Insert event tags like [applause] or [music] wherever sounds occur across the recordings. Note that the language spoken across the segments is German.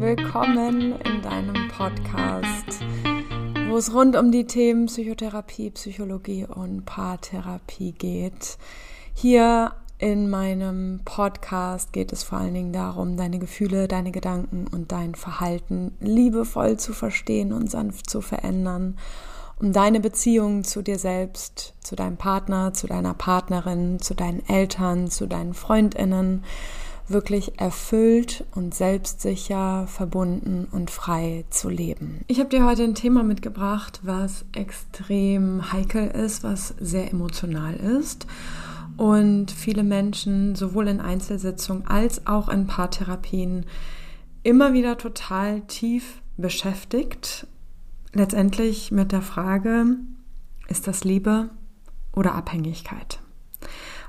willkommen in deinem Podcast, wo es rund um die Themen Psychotherapie, Psychologie und Paartherapie geht. Hier in meinem Podcast geht es vor allen Dingen darum, deine Gefühle, deine Gedanken und dein Verhalten liebevoll zu verstehen und sanft zu verändern um deine Beziehung zu dir selbst, zu deinem Partner, zu deiner Partnerin, zu deinen Eltern, zu deinen Freundinnen wirklich erfüllt und selbstsicher, verbunden und frei zu leben. Ich habe dir heute ein Thema mitgebracht, was extrem heikel ist, was sehr emotional ist und viele Menschen sowohl in Einzelsitzungen als auch in Paartherapien immer wieder total tief beschäftigt letztendlich mit der Frage, ist das Liebe oder Abhängigkeit?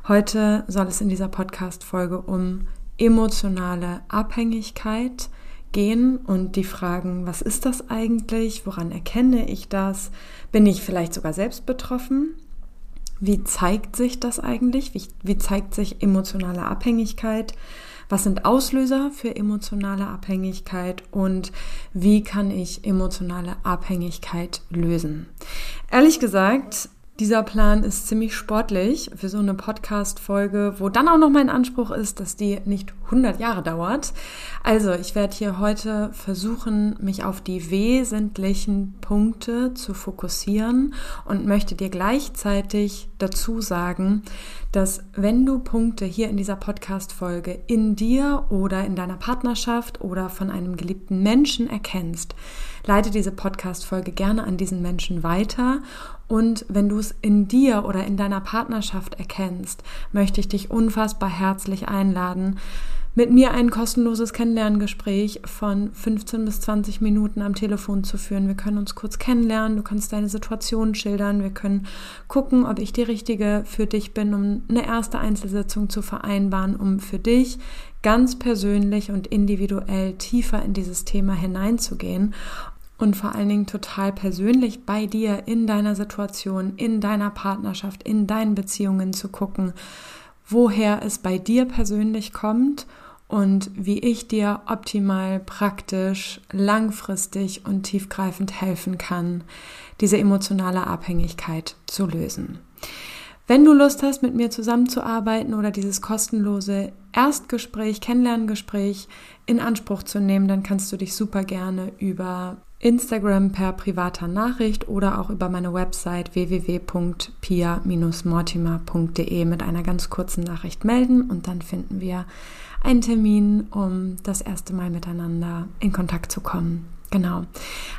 Heute soll es in dieser Podcast-Folge um emotionale Abhängigkeit gehen und die Fragen, was ist das eigentlich? Woran erkenne ich das? Bin ich vielleicht sogar selbst betroffen? Wie zeigt sich das eigentlich? Wie, wie zeigt sich emotionale Abhängigkeit? Was sind Auslöser für emotionale Abhängigkeit und wie kann ich emotionale Abhängigkeit lösen? Ehrlich gesagt, dieser Plan ist ziemlich sportlich für so eine Podcast-Folge, wo dann auch noch mein Anspruch ist, dass die nicht 100 Jahre dauert. Also, ich werde hier heute versuchen, mich auf die wesentlichen Punkte zu fokussieren und möchte dir gleichzeitig dazu sagen, dass wenn du Punkte hier in dieser Podcast-Folge in dir oder in deiner Partnerschaft oder von einem geliebten Menschen erkennst, leite diese Podcast-Folge gerne an diesen Menschen weiter. Und wenn du es in dir oder in deiner Partnerschaft erkennst, möchte ich dich unfassbar herzlich einladen, mit mir ein kostenloses Kennenlerngespräch von 15 bis 20 Minuten am Telefon zu führen. Wir können uns kurz kennenlernen, du kannst deine Situation schildern, wir können gucken, ob ich die richtige für dich bin, um eine erste Einzelsitzung zu vereinbaren, um für dich ganz persönlich und individuell tiefer in dieses Thema hineinzugehen und vor allen Dingen total persönlich bei dir in deiner Situation, in deiner Partnerschaft, in deinen Beziehungen zu gucken, woher es bei dir persönlich kommt und wie ich dir optimal, praktisch, langfristig und tiefgreifend helfen kann, diese emotionale Abhängigkeit zu lösen. Wenn du Lust hast, mit mir zusammenzuarbeiten oder dieses kostenlose Erstgespräch, Kennenlerngespräch in Anspruch zu nehmen, dann kannst du dich super gerne über Instagram per privater Nachricht oder auch über meine Website www.pia-mortimer.de mit einer ganz kurzen Nachricht melden und dann finden wir einen Termin, um das erste Mal miteinander in Kontakt zu kommen. Genau.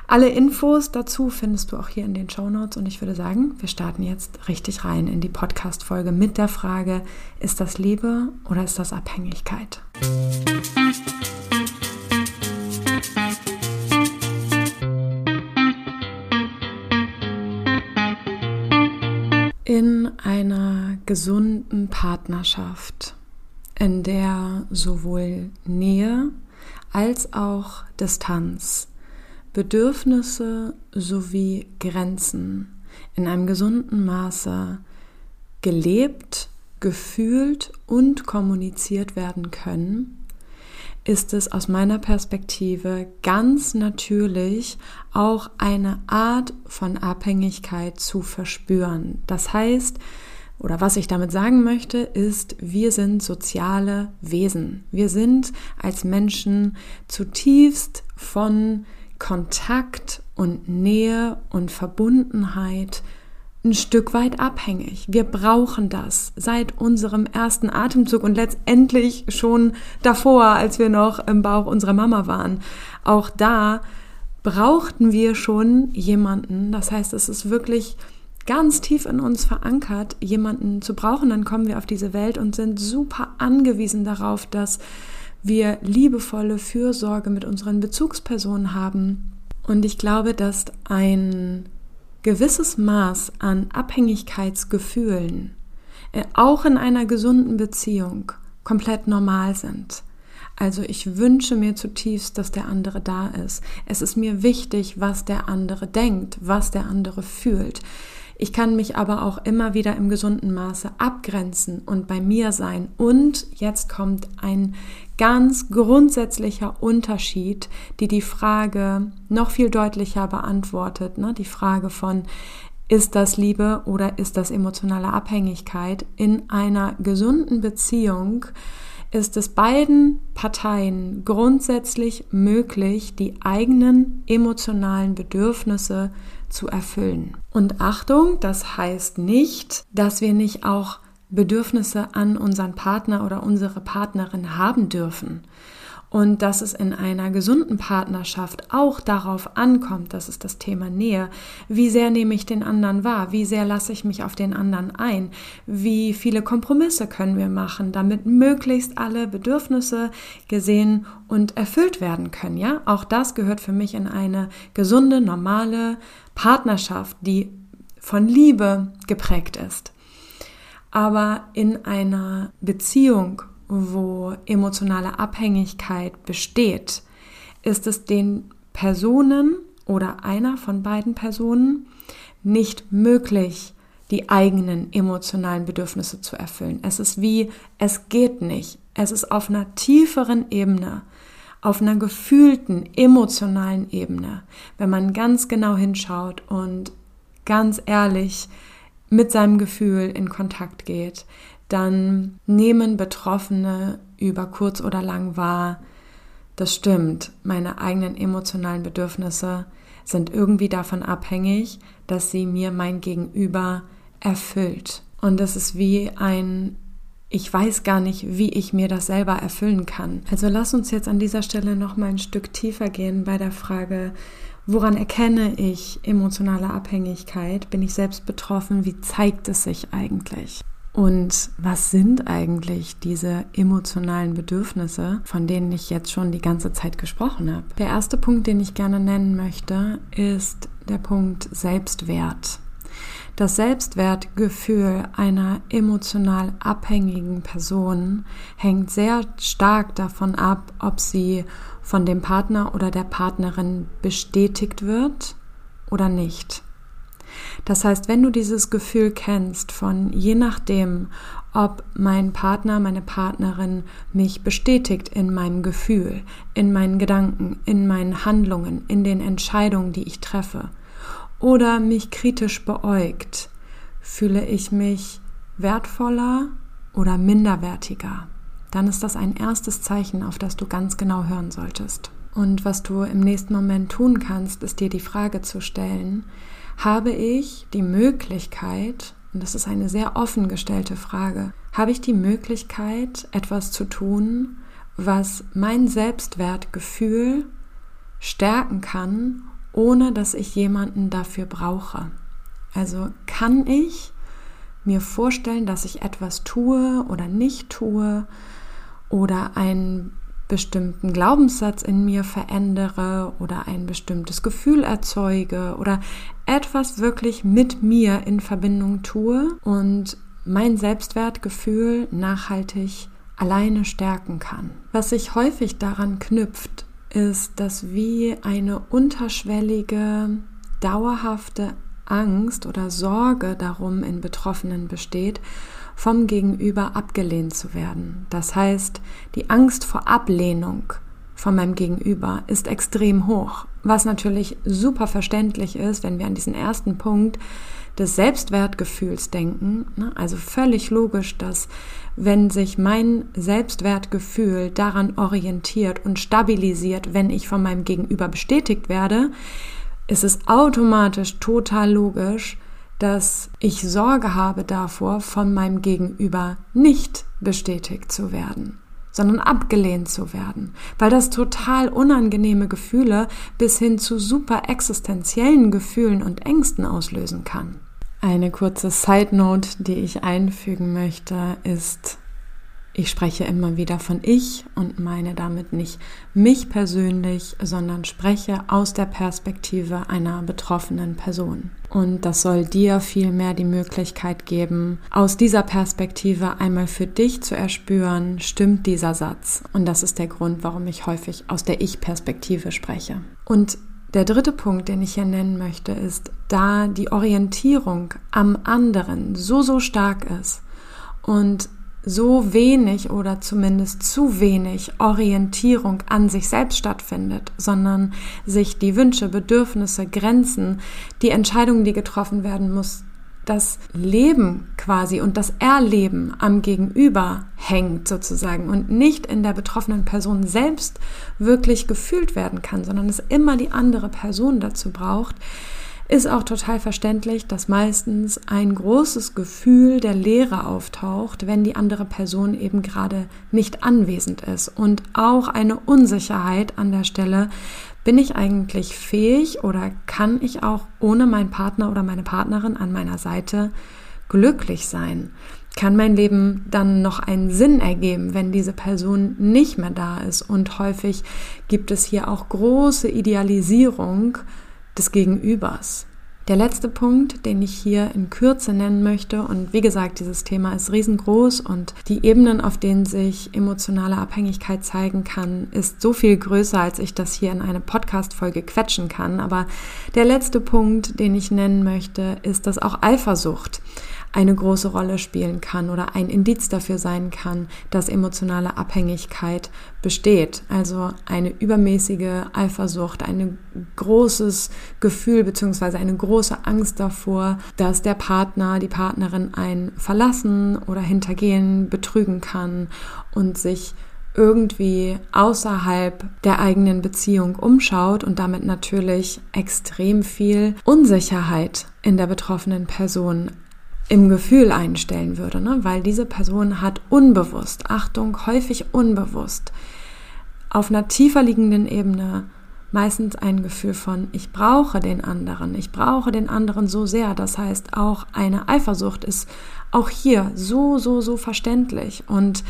Alle Infos dazu findest du auch hier in den Show Notes und ich würde sagen, wir starten jetzt richtig rein in die Podcast-Folge mit der Frage, ist das Liebe oder ist das Abhängigkeit? in gesunden Partnerschaft, in der sowohl Nähe als auch Distanz, Bedürfnisse sowie Grenzen in einem gesunden Maße gelebt, gefühlt und kommuniziert werden können, ist es aus meiner Perspektive ganz natürlich auch eine Art von Abhängigkeit zu verspüren. Das heißt, oder was ich damit sagen möchte, ist, wir sind soziale Wesen. Wir sind als Menschen zutiefst von Kontakt und Nähe und Verbundenheit ein Stück weit abhängig. Wir brauchen das seit unserem ersten Atemzug und letztendlich schon davor, als wir noch im Bauch unserer Mama waren. Auch da brauchten wir schon jemanden. Das heißt, es ist wirklich ganz tief in uns verankert, jemanden zu brauchen. Dann kommen wir auf diese Welt und sind super angewiesen darauf, dass wir liebevolle Fürsorge mit unseren Bezugspersonen haben. Und ich glaube, dass ein gewisses Maß an Abhängigkeitsgefühlen äh, auch in einer gesunden Beziehung komplett normal sind. Also ich wünsche mir zutiefst, dass der andere da ist. Es ist mir wichtig, was der andere denkt, was der andere fühlt. Ich kann mich aber auch immer wieder im gesunden Maße abgrenzen und bei mir sein. Und jetzt kommt ein ganz grundsätzlicher Unterschied, die die Frage noch viel deutlicher beantwortet. Ne? Die Frage von, ist das Liebe oder ist das emotionale Abhängigkeit? In einer gesunden Beziehung ist es beiden Parteien grundsätzlich möglich, die eigenen emotionalen Bedürfnisse zu erfüllen. Und Achtung, das heißt nicht, dass wir nicht auch Bedürfnisse an unseren Partner oder unsere Partnerin haben dürfen. Und dass es in einer gesunden Partnerschaft auch darauf ankommt, das ist das Thema Nähe, wie sehr nehme ich den anderen wahr, wie sehr lasse ich mich auf den anderen ein, wie viele Kompromisse können wir machen, damit möglichst alle Bedürfnisse gesehen und erfüllt werden können. Ja, auch das gehört für mich in eine gesunde, normale Partnerschaft, die von Liebe geprägt ist. Aber in einer Beziehung, wo emotionale Abhängigkeit besteht, ist es den Personen oder einer von beiden Personen nicht möglich, die eigenen emotionalen Bedürfnisse zu erfüllen. Es ist wie, es geht nicht. Es ist auf einer tieferen Ebene, auf einer gefühlten, emotionalen Ebene, wenn man ganz genau hinschaut und ganz ehrlich mit seinem Gefühl in Kontakt geht, dann nehmen Betroffene über kurz oder lang wahr, das stimmt, meine eigenen emotionalen Bedürfnisse sind irgendwie davon abhängig, dass sie mir mein Gegenüber erfüllt. Und das ist wie ein, ich weiß gar nicht, wie ich mir das selber erfüllen kann. Also lass uns jetzt an dieser Stelle noch mal ein Stück tiefer gehen bei der Frage, Woran erkenne ich emotionale Abhängigkeit? Bin ich selbst betroffen? Wie zeigt es sich eigentlich? Und was sind eigentlich diese emotionalen Bedürfnisse, von denen ich jetzt schon die ganze Zeit gesprochen habe? Der erste Punkt, den ich gerne nennen möchte, ist der Punkt Selbstwert. Das Selbstwertgefühl einer emotional abhängigen Person hängt sehr stark davon ab, ob sie von dem Partner oder der Partnerin bestätigt wird oder nicht. Das heißt, wenn du dieses Gefühl kennst von je nachdem, ob mein Partner, meine Partnerin mich bestätigt in meinem Gefühl, in meinen Gedanken, in meinen Handlungen, in den Entscheidungen, die ich treffe, oder mich kritisch beäugt, fühle ich mich wertvoller oder minderwertiger. Dann ist das ein erstes Zeichen, auf das du ganz genau hören solltest. Und was du im nächsten Moment tun kannst, ist dir die Frage zu stellen, habe ich die Möglichkeit, und das ist eine sehr offen gestellte Frage, habe ich die Möglichkeit, etwas zu tun, was mein Selbstwertgefühl stärken kann ohne dass ich jemanden dafür brauche. Also kann ich mir vorstellen, dass ich etwas tue oder nicht tue oder einen bestimmten Glaubenssatz in mir verändere oder ein bestimmtes Gefühl erzeuge oder etwas wirklich mit mir in Verbindung tue und mein Selbstwertgefühl nachhaltig alleine stärken kann. Was sich häufig daran knüpft, ist, dass wie eine unterschwellige, dauerhafte Angst oder Sorge darum in Betroffenen besteht, vom Gegenüber abgelehnt zu werden. Das heißt, die Angst vor Ablehnung von meinem Gegenüber ist extrem hoch, was natürlich super verständlich ist, wenn wir an diesen ersten Punkt des Selbstwertgefühls denken. Ne? Also völlig logisch, dass wenn sich mein Selbstwertgefühl daran orientiert und stabilisiert, wenn ich von meinem Gegenüber bestätigt werde, ist es automatisch total logisch, dass ich Sorge habe davor, von meinem Gegenüber nicht bestätigt zu werden, sondern abgelehnt zu werden, weil das total unangenehme Gefühle bis hin zu super existenziellen Gefühlen und Ängsten auslösen kann. Eine kurze Side Note, die ich einfügen möchte, ist, ich spreche immer wieder von ich und meine damit nicht mich persönlich, sondern spreche aus der Perspektive einer betroffenen Person. Und das soll dir vielmehr die Möglichkeit geben, aus dieser Perspektive einmal für dich zu erspüren, stimmt dieser Satz. Und das ist der Grund, warum ich häufig aus der Ich-Perspektive spreche. Und Der dritte Punkt, den ich hier nennen möchte, ist, da die Orientierung am anderen so, so stark ist und so wenig oder zumindest zu wenig Orientierung an sich selbst stattfindet, sondern sich die Wünsche, Bedürfnisse, Grenzen, die Entscheidungen, die getroffen werden muss, das Leben quasi und das Erleben am Gegenüber hängt sozusagen und nicht in der betroffenen Person selbst wirklich gefühlt werden kann, sondern es immer die andere Person dazu braucht, ist auch total verständlich, dass meistens ein großes Gefühl der Leere auftaucht, wenn die andere Person eben gerade nicht anwesend ist und auch eine Unsicherheit an der Stelle, bin ich eigentlich fähig oder kann ich auch ohne meinen Partner oder meine Partnerin an meiner Seite glücklich sein? Kann mein Leben dann noch einen Sinn ergeben, wenn diese Person nicht mehr da ist? Und häufig gibt es hier auch große Idealisierung des Gegenübers. Der letzte Punkt, den ich hier in Kürze nennen möchte, und wie gesagt, dieses Thema ist riesengroß und die Ebenen, auf denen sich emotionale Abhängigkeit zeigen kann, ist so viel größer, als ich das hier in eine Podcast-Folge quetschen kann. Aber der letzte Punkt, den ich nennen möchte, ist, dass auch Eifersucht eine große Rolle spielen kann oder ein Indiz dafür sein kann, dass emotionale Abhängigkeit besteht. Also eine übermäßige Eifersucht, ein großes Gefühl beziehungsweise eine große Angst davor, dass der Partner, die Partnerin einen verlassen oder hintergehen, betrügen kann und sich irgendwie außerhalb der eigenen Beziehung umschaut und damit natürlich extrem viel Unsicherheit in der betroffenen Person im Gefühl einstellen würde, ne? weil diese Person hat unbewusst, Achtung, häufig unbewusst, auf einer tiefer liegenden Ebene meistens ein Gefühl von, ich brauche den anderen, ich brauche den anderen so sehr. Das heißt, auch eine Eifersucht ist auch hier so, so, so verständlich und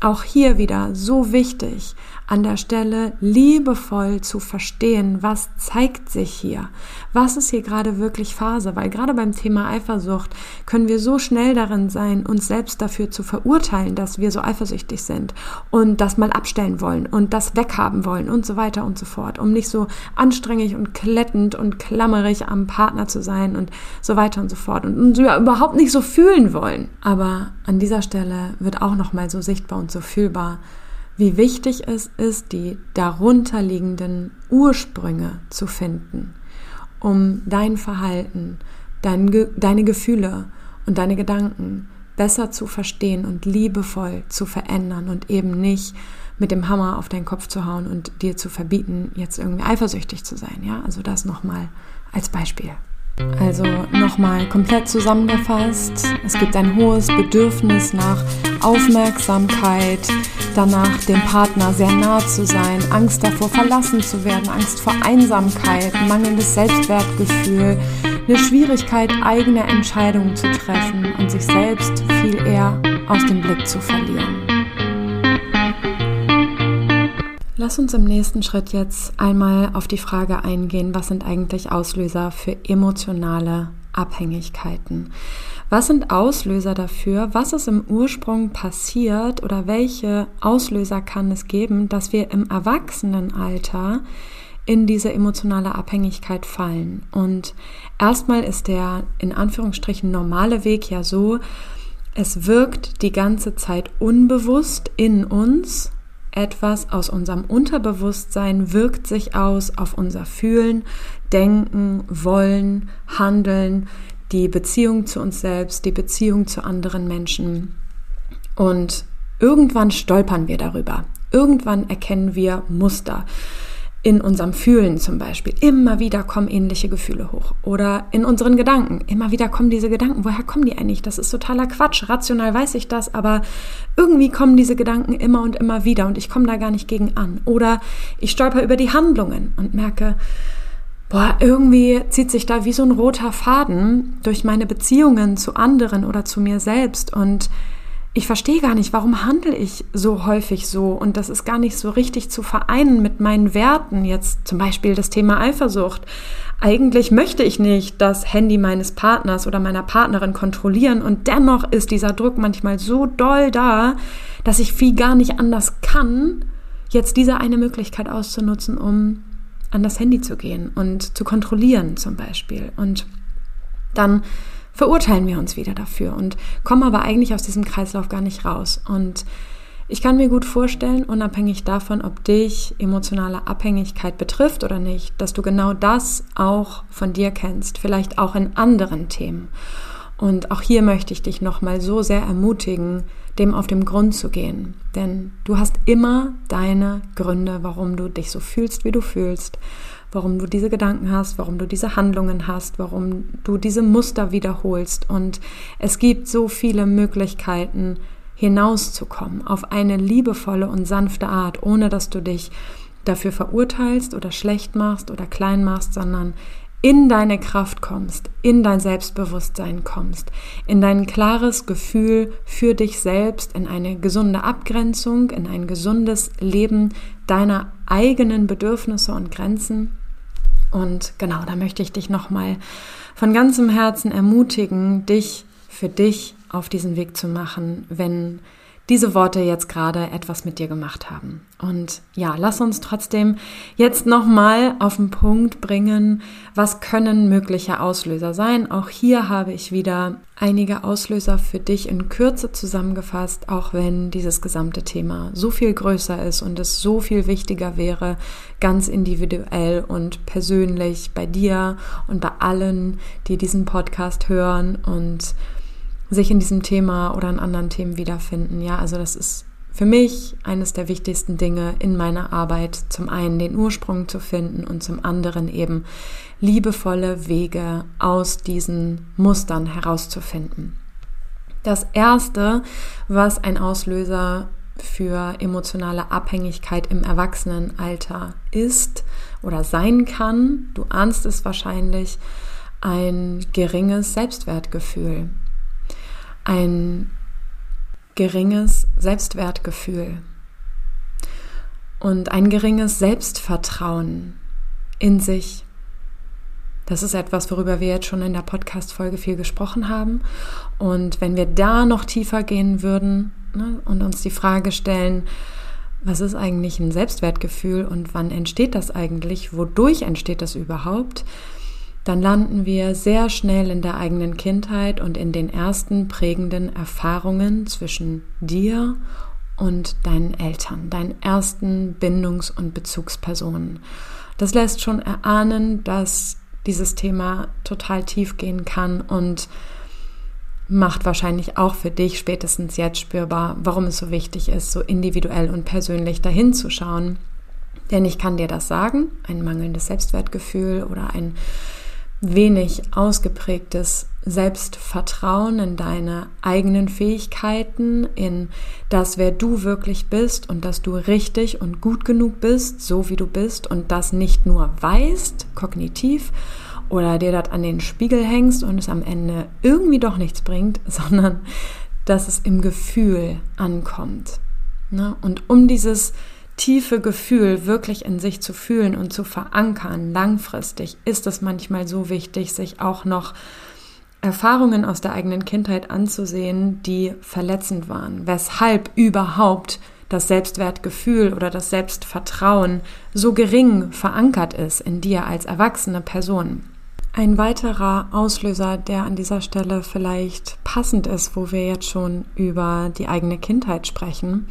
auch hier wieder so wichtig, an der Stelle liebevoll zu verstehen, was zeigt sich hier, was ist hier gerade wirklich Phase, weil gerade beim Thema Eifersucht können wir so schnell darin sein, uns selbst dafür zu verurteilen, dass wir so eifersüchtig sind und das mal abstellen wollen und das weghaben wollen und so weiter und so fort, um nicht so anstrengend und klettend und klammerig am Partner zu sein und so weiter und so fort und uns überhaupt nicht so fühlen wollen. Aber an dieser Stelle wird auch noch mal so sichtbar und so fühlbar, wie wichtig es ist, die darunterliegenden Ursprünge zu finden, um dein Verhalten, dein, deine Gefühle und deine Gedanken besser zu verstehen und liebevoll zu verändern und eben nicht mit dem Hammer auf deinen Kopf zu hauen und dir zu verbieten, jetzt irgendwie eifersüchtig zu sein. Ja, also das nochmal als Beispiel. Also nochmal komplett zusammengefasst. Es gibt ein hohes Bedürfnis nach Aufmerksamkeit, danach dem Partner sehr nah zu sein, Angst davor verlassen zu werden, Angst vor Einsamkeit, mangelndes Selbstwertgefühl, eine Schwierigkeit, eigene Entscheidungen zu treffen und sich selbst viel eher aus dem Blick zu verlieren. Lass uns im nächsten Schritt jetzt einmal auf die Frage eingehen, was sind eigentlich Auslöser für emotionale Abhängigkeiten? Was sind Auslöser dafür? Was ist im Ursprung passiert oder welche Auslöser kann es geben, dass wir im Erwachsenenalter in diese emotionale Abhängigkeit fallen? Und erstmal ist der in Anführungsstrichen normale Weg ja so, es wirkt die ganze Zeit unbewusst in uns etwas aus unserem Unterbewusstsein wirkt sich aus auf unser Fühlen, Denken, Wollen, Handeln, die Beziehung zu uns selbst, die Beziehung zu anderen Menschen. Und irgendwann stolpern wir darüber. Irgendwann erkennen wir Muster in unserem Fühlen zum Beispiel. Immer wieder kommen ähnliche Gefühle hoch. Oder in unseren Gedanken. Immer wieder kommen diese Gedanken. Woher kommen die eigentlich? Das ist totaler Quatsch. Rational weiß ich das, aber irgendwie kommen diese Gedanken immer und immer wieder und ich komme da gar nicht gegen an. Oder ich stolper über die Handlungen und merke, boah, irgendwie zieht sich da wie so ein roter Faden durch meine Beziehungen zu anderen oder zu mir selbst und ich verstehe gar nicht, warum handle ich so häufig so und das ist gar nicht so richtig zu vereinen mit meinen Werten. Jetzt zum Beispiel das Thema Eifersucht. Eigentlich möchte ich nicht das Handy meines Partners oder meiner Partnerin kontrollieren und dennoch ist dieser Druck manchmal so doll da, dass ich viel gar nicht anders kann, jetzt diese eine Möglichkeit auszunutzen, um an das Handy zu gehen und zu kontrollieren zum Beispiel. Und dann verurteilen wir uns wieder dafür und kommen aber eigentlich aus diesem Kreislauf gar nicht raus. Und ich kann mir gut vorstellen, unabhängig davon, ob dich emotionale Abhängigkeit betrifft oder nicht, dass du genau das auch von dir kennst, vielleicht auch in anderen Themen. Und auch hier möchte ich dich nochmal so sehr ermutigen, dem auf den Grund zu gehen. Denn du hast immer deine Gründe, warum du dich so fühlst, wie du fühlst, warum du diese Gedanken hast, warum du diese Handlungen hast, warum du diese Muster wiederholst. Und es gibt so viele Möglichkeiten, hinauszukommen auf eine liebevolle und sanfte Art, ohne dass du dich dafür verurteilst oder schlecht machst oder klein machst, sondern in deine Kraft kommst, in dein Selbstbewusstsein kommst, in dein klares Gefühl für dich selbst, in eine gesunde Abgrenzung, in ein gesundes Leben deiner eigenen Bedürfnisse und Grenzen. Und genau, da möchte ich dich nochmal von ganzem Herzen ermutigen, dich für dich auf diesen Weg zu machen, wenn diese Worte jetzt gerade etwas mit dir gemacht haben. Und ja, lass uns trotzdem jetzt nochmal auf den Punkt bringen, was können mögliche Auslöser sein. Auch hier habe ich wieder einige Auslöser für dich in Kürze zusammengefasst, auch wenn dieses gesamte Thema so viel größer ist und es so viel wichtiger wäre, ganz individuell und persönlich bei dir und bei allen, die diesen Podcast hören und sich in diesem Thema oder in anderen Themen wiederfinden. Ja, also das ist für mich eines der wichtigsten Dinge in meiner Arbeit. Zum einen den Ursprung zu finden und zum anderen eben liebevolle Wege aus diesen Mustern herauszufinden. Das erste, was ein Auslöser für emotionale Abhängigkeit im Erwachsenenalter ist oder sein kann, du ahnst es wahrscheinlich, ein geringes Selbstwertgefühl ein geringes Selbstwertgefühl und ein geringes Selbstvertrauen in sich. Das ist etwas, worüber wir jetzt schon in der Podcast-Folge viel gesprochen haben. Und wenn wir da noch tiefer gehen würden ne, und uns die Frage stellen, was ist eigentlich ein Selbstwertgefühl und wann entsteht das eigentlich? Wodurch entsteht das überhaupt? Dann landen wir sehr schnell in der eigenen Kindheit und in den ersten prägenden Erfahrungen zwischen dir und deinen Eltern, deinen ersten Bindungs- und Bezugspersonen. Das lässt schon erahnen, dass dieses Thema total tief gehen kann und macht wahrscheinlich auch für dich spätestens jetzt spürbar, warum es so wichtig ist, so individuell und persönlich dahin zu schauen. Denn ich kann dir das sagen, ein mangelndes Selbstwertgefühl oder ein wenig ausgeprägtes Selbstvertrauen in deine eigenen Fähigkeiten, in das, wer du wirklich bist und dass du richtig und gut genug bist, so wie du bist und das nicht nur weißt, kognitiv, oder dir das an den Spiegel hängst und es am Ende irgendwie doch nichts bringt, [laughs] sondern dass es im Gefühl ankommt. Ne? Und um dieses tiefe Gefühl wirklich in sich zu fühlen und zu verankern, langfristig, ist es manchmal so wichtig, sich auch noch Erfahrungen aus der eigenen Kindheit anzusehen, die verletzend waren. Weshalb überhaupt das Selbstwertgefühl oder das Selbstvertrauen so gering verankert ist in dir als erwachsene Person. Ein weiterer Auslöser, der an dieser Stelle vielleicht passend ist, wo wir jetzt schon über die eigene Kindheit sprechen,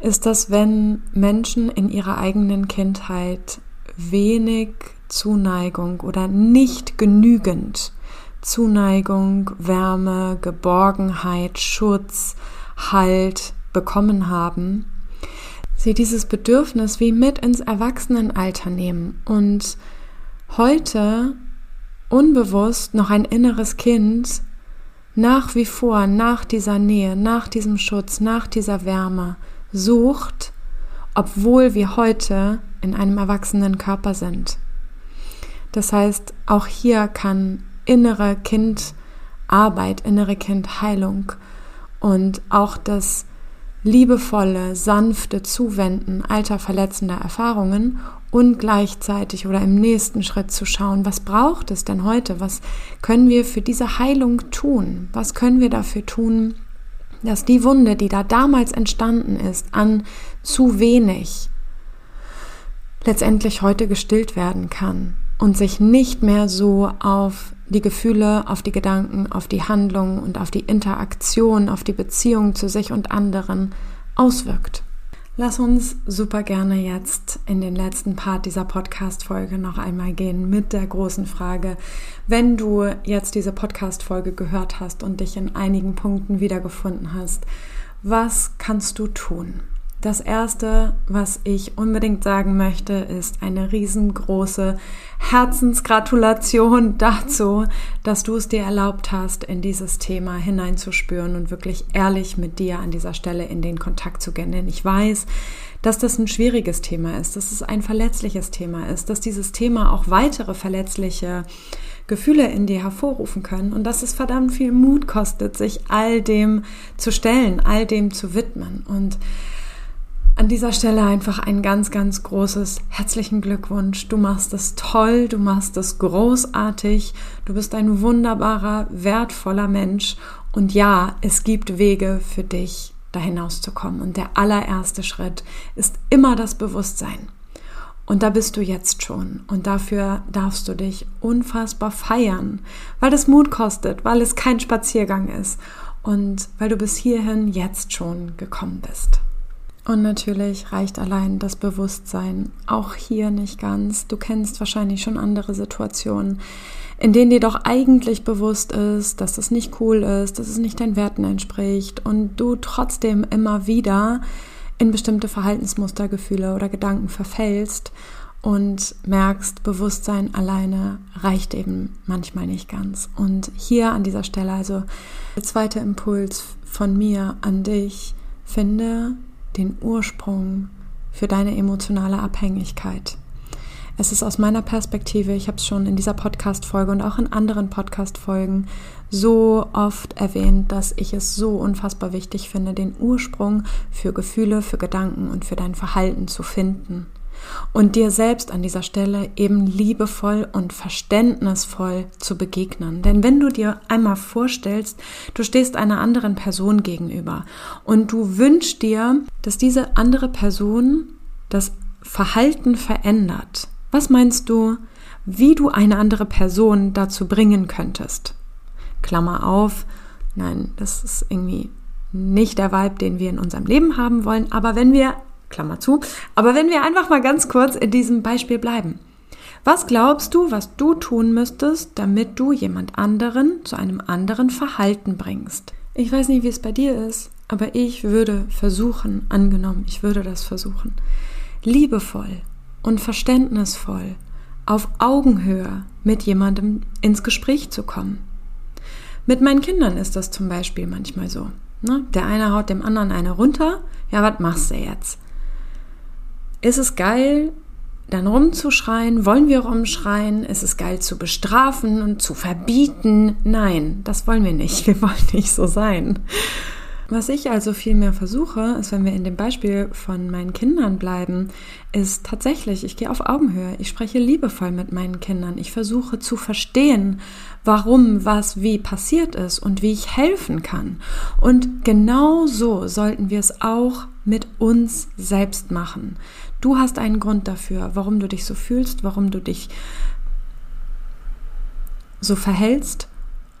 ist, dass wenn Menschen in ihrer eigenen Kindheit wenig Zuneigung oder nicht genügend Zuneigung, Wärme, Geborgenheit, Schutz, Halt bekommen haben, sie dieses Bedürfnis wie mit ins Erwachsenenalter nehmen und heute unbewusst noch ein inneres Kind nach wie vor nach dieser Nähe, nach diesem Schutz, nach dieser Wärme sucht, obwohl wir heute in einem erwachsenen Körper sind. Das heißt, auch hier kann innere Kindarbeit, innere Kindheilung und auch das liebevolle, sanfte Zuwenden alter verletzender Erfahrungen und gleichzeitig oder im nächsten Schritt zu schauen, was braucht es denn heute? Was können wir für diese Heilung tun? Was können wir dafür tun, dass die Wunde, die da damals entstanden ist, an zu wenig letztendlich heute gestillt werden kann und sich nicht mehr so auf die Gefühle, auf die Gedanken, auf die Handlungen und auf die Interaktion, auf die Beziehung zu sich und anderen auswirkt. Lass uns super gerne jetzt in den letzten Part dieser Podcast-Folge noch einmal gehen mit der großen Frage, wenn du jetzt diese Podcast-Folge gehört hast und dich in einigen Punkten wiedergefunden hast, was kannst du tun? Das erste, was ich unbedingt sagen möchte, ist eine riesengroße Herzensgratulation dazu, dass du es dir erlaubt hast, in dieses Thema hineinzuspüren und wirklich ehrlich mit dir an dieser Stelle in den Kontakt zu gehen. Denn ich weiß, dass das ein schwieriges Thema ist, dass es ein verletzliches Thema ist, dass dieses Thema auch weitere verletzliche Gefühle in dir hervorrufen können und dass es verdammt viel Mut kostet, sich all dem zu stellen, all dem zu widmen. Und an dieser Stelle einfach ein ganz, ganz großes herzlichen Glückwunsch. Du machst es toll, du machst es großartig, du bist ein wunderbarer, wertvoller Mensch und ja, es gibt Wege für dich, da hinauszukommen. Und der allererste Schritt ist immer das Bewusstsein. Und da bist du jetzt schon. Und dafür darfst du dich unfassbar feiern, weil es Mut kostet, weil es kein Spaziergang ist und weil du bis hierhin jetzt schon gekommen bist. Und natürlich reicht allein das Bewusstsein auch hier nicht ganz. Du kennst wahrscheinlich schon andere Situationen, in denen dir doch eigentlich bewusst ist, dass das nicht cool ist, dass es nicht deinen Werten entspricht und du trotzdem immer wieder in bestimmte Verhaltensmuster, Gefühle oder Gedanken verfällst und merkst, Bewusstsein alleine reicht eben manchmal nicht ganz. Und hier an dieser Stelle, also der zweite Impuls von mir an dich, finde den Ursprung für deine emotionale Abhängigkeit. Es ist aus meiner Perspektive, ich habe es schon in dieser Podcast-Folge und auch in anderen Podcast-Folgen so oft erwähnt, dass ich es so unfassbar wichtig finde, den Ursprung für Gefühle, für Gedanken und für dein Verhalten zu finden und dir selbst an dieser Stelle eben liebevoll und verständnisvoll zu begegnen. Denn wenn du dir einmal vorstellst, du stehst einer anderen Person gegenüber und du wünschst dir, dass diese andere Person das Verhalten verändert, was meinst du, wie du eine andere Person dazu bringen könntest? Klammer auf, nein, das ist irgendwie nicht der Vibe, den wir in unserem Leben haben wollen, aber wenn wir Klammer zu. Aber wenn wir einfach mal ganz kurz in diesem Beispiel bleiben. Was glaubst du, was du tun müsstest, damit du jemand anderen zu einem anderen Verhalten bringst? Ich weiß nicht, wie es bei dir ist, aber ich würde versuchen, angenommen, ich würde das versuchen, liebevoll und verständnisvoll auf Augenhöhe mit jemandem ins Gespräch zu kommen. Mit meinen Kindern ist das zum Beispiel manchmal so. Ne? Der eine haut dem anderen eine runter. Ja, was machst du jetzt? Ist es geil, dann rumzuschreien? Wollen wir rumschreien? Ist es geil zu bestrafen und zu verbieten? Nein, das wollen wir nicht. [laughs] Wir wollen nicht so sein. Was ich also vielmehr versuche, ist, wenn wir in dem Beispiel von meinen Kindern bleiben, ist tatsächlich, ich gehe auf Augenhöhe, ich spreche liebevoll mit meinen Kindern, ich versuche zu verstehen, warum was wie passiert ist und wie ich helfen kann. Und genau so sollten wir es auch mit uns selbst machen. Du hast einen Grund dafür, warum du dich so fühlst, warum du dich so verhältst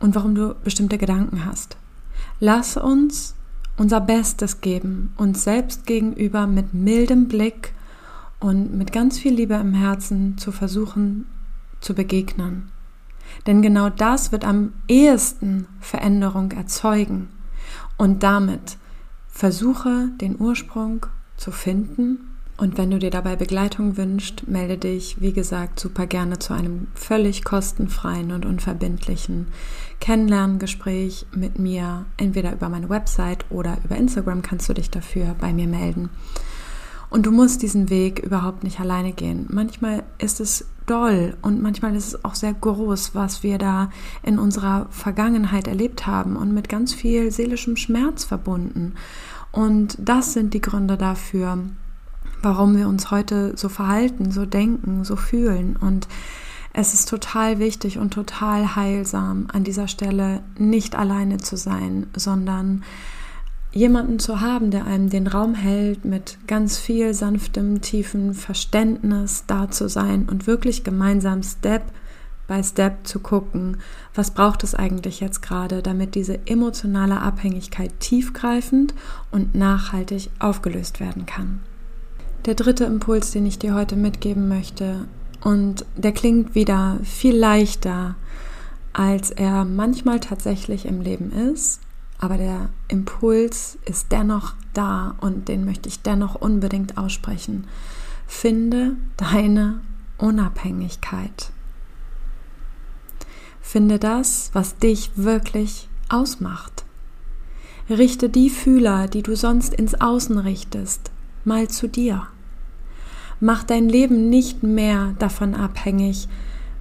und warum du bestimmte Gedanken hast. Lass uns unser Bestes geben, uns selbst gegenüber mit mildem Blick und mit ganz viel Liebe im Herzen zu versuchen zu begegnen. Denn genau das wird am ehesten Veränderung erzeugen. Und damit versuche den Ursprung zu finden und wenn du dir dabei Begleitung wünschst, melde dich, wie gesagt, super gerne zu einem völlig kostenfreien und unverbindlichen Kennenlerngespräch mit mir. Entweder über meine Website oder über Instagram kannst du dich dafür bei mir melden. Und du musst diesen Weg überhaupt nicht alleine gehen. Manchmal ist es doll und manchmal ist es auch sehr groß, was wir da in unserer Vergangenheit erlebt haben und mit ganz viel seelischem Schmerz verbunden. Und das sind die Gründe dafür, warum wir uns heute so verhalten, so denken, so fühlen. Und es ist total wichtig und total heilsam, an dieser Stelle nicht alleine zu sein, sondern jemanden zu haben, der einem den Raum hält, mit ganz viel sanftem, tiefen Verständnis da zu sein und wirklich gemeinsam Step by Step zu gucken, was braucht es eigentlich jetzt gerade, damit diese emotionale Abhängigkeit tiefgreifend und nachhaltig aufgelöst werden kann. Der dritte Impuls, den ich dir heute mitgeben möchte, und der klingt wieder viel leichter, als er manchmal tatsächlich im Leben ist, aber der Impuls ist dennoch da und den möchte ich dennoch unbedingt aussprechen. Finde deine Unabhängigkeit. Finde das, was dich wirklich ausmacht. Richte die Fühler, die du sonst ins Außen richtest, mal zu dir. Mach dein Leben nicht mehr davon abhängig,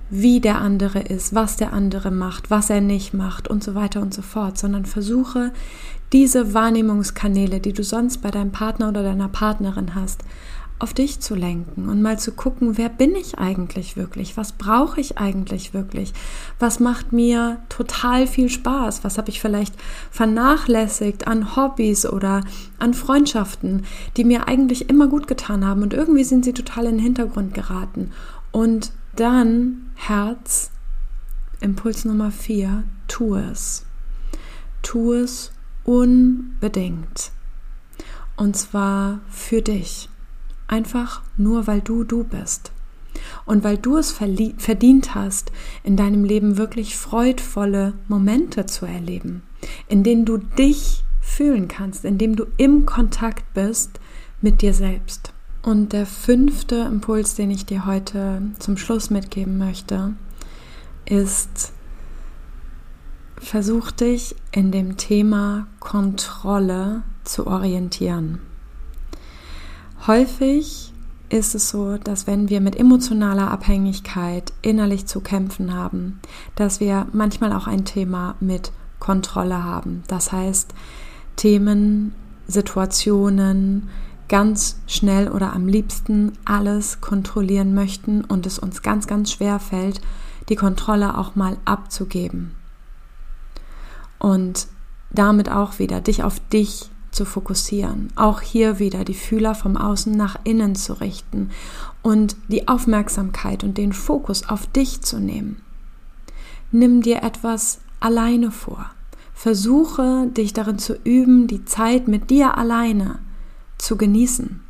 wie der andere ist, was der andere macht, was er nicht macht und so weiter und so fort, sondern versuche diese Wahrnehmungskanäle, die du sonst bei deinem Partner oder deiner Partnerin hast, auf dich zu lenken und mal zu gucken, wer bin ich eigentlich wirklich? Was brauche ich eigentlich wirklich? Was macht mir total viel Spaß? Was habe ich vielleicht vernachlässigt an Hobbys oder an Freundschaften, die mir eigentlich immer gut getan haben und irgendwie sind sie total in den Hintergrund geraten? Und dann Herz, Impuls Nummer vier, tu es. Tu es unbedingt. Und zwar für dich. Einfach nur, weil du du bist. Und weil du es verdient hast, in deinem Leben wirklich freudvolle Momente zu erleben, in denen du dich fühlen kannst, in dem du im Kontakt bist mit dir selbst. Und der fünfte Impuls, den ich dir heute zum Schluss mitgeben möchte, ist, versuch dich in dem Thema Kontrolle zu orientieren. Häufig ist es so, dass wenn wir mit emotionaler Abhängigkeit innerlich zu kämpfen haben, dass wir manchmal auch ein Thema mit Kontrolle haben. Das heißt, Themen, Situationen, ganz schnell oder am liebsten alles kontrollieren möchten und es uns ganz, ganz schwer fällt, die Kontrolle auch mal abzugeben. Und damit auch wieder dich auf dich zu fokussieren, auch hier wieder die Fühler vom Außen nach innen zu richten und die Aufmerksamkeit und den Fokus auf dich zu nehmen. Nimm dir etwas alleine vor. Versuche dich darin zu üben, die Zeit mit dir alleine zu genießen.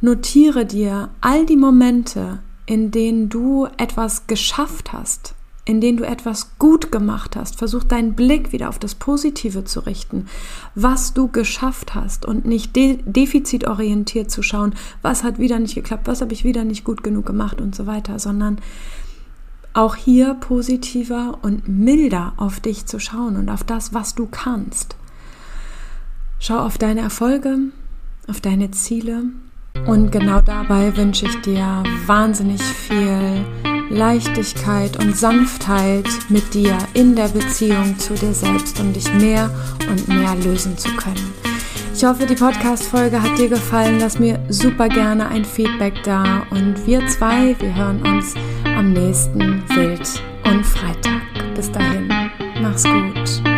Notiere dir all die Momente, in denen du etwas geschafft hast, in denen du etwas gut gemacht hast. Versuch deinen Blick wieder auf das Positive zu richten, was du geschafft hast und nicht de defizitorientiert zu schauen, was hat wieder nicht geklappt, was habe ich wieder nicht gut genug gemacht und so weiter, sondern auch hier positiver und milder auf dich zu schauen und auf das, was du kannst. Schau auf deine Erfolge, auf deine Ziele und genau dabei wünsche ich dir wahnsinnig viel Leichtigkeit und Sanftheit mit dir in der Beziehung zu dir selbst, um dich mehr und mehr lösen zu können. Ich hoffe, die Podcast-Folge hat dir gefallen. Lass mir super gerne ein Feedback da. Und wir zwei, wir hören uns am nächsten Wild und Freitag. Bis dahin, mach's gut.